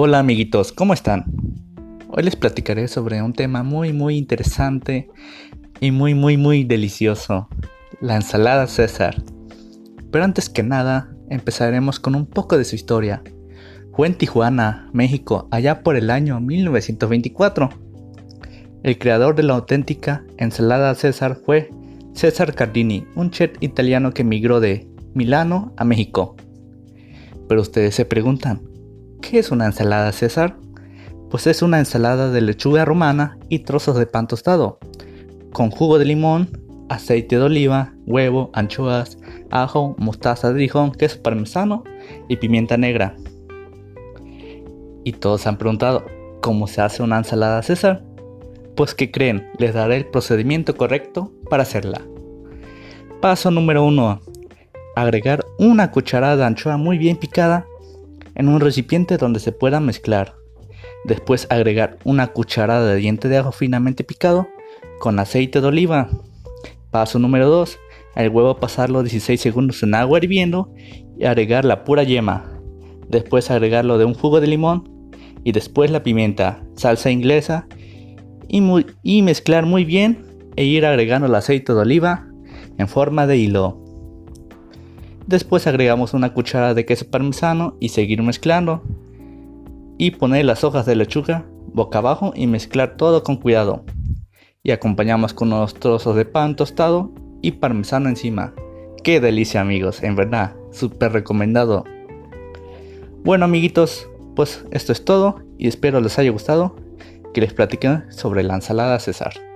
Hola amiguitos, ¿cómo están? Hoy les platicaré sobre un tema muy muy interesante y muy muy muy delicioso, la ensalada César. Pero antes que nada, empezaremos con un poco de su historia. Fue en Tijuana, México, allá por el año 1924. El creador de la auténtica ensalada César fue César Cardini, un chef italiano que emigró de Milano a México. Pero ustedes se preguntan, ¿Qué es una ensalada César? Pues es una ensalada de lechuga romana y trozos de pan tostado, con jugo de limón, aceite de oliva, huevo, anchoas, ajo, mostaza de Dijon, queso parmesano y pimienta negra. Y todos han preguntado, ¿cómo se hace una ensalada César? Pues que creen, les daré el procedimiento correcto para hacerla. Paso número 1. Agregar una cucharada de anchoa muy bien picada en un recipiente donde se pueda mezclar. Después agregar una cucharada de diente de ajo finamente picado con aceite de oliva. Paso número 2. El huevo pasarlo 16 segundos en agua hirviendo y agregar la pura yema. Después agregarlo de un jugo de limón y después la pimienta, salsa inglesa y, y mezclar muy bien e ir agregando el aceite de oliva en forma de hilo. Después agregamos una cucharada de queso parmesano y seguir mezclando. Y poner las hojas de lechuga boca abajo y mezclar todo con cuidado. Y acompañamos con unos trozos de pan tostado y parmesano encima. Qué delicia amigos, en verdad, súper recomendado. Bueno amiguitos, pues esto es todo y espero les haya gustado que les platique sobre la ensalada César.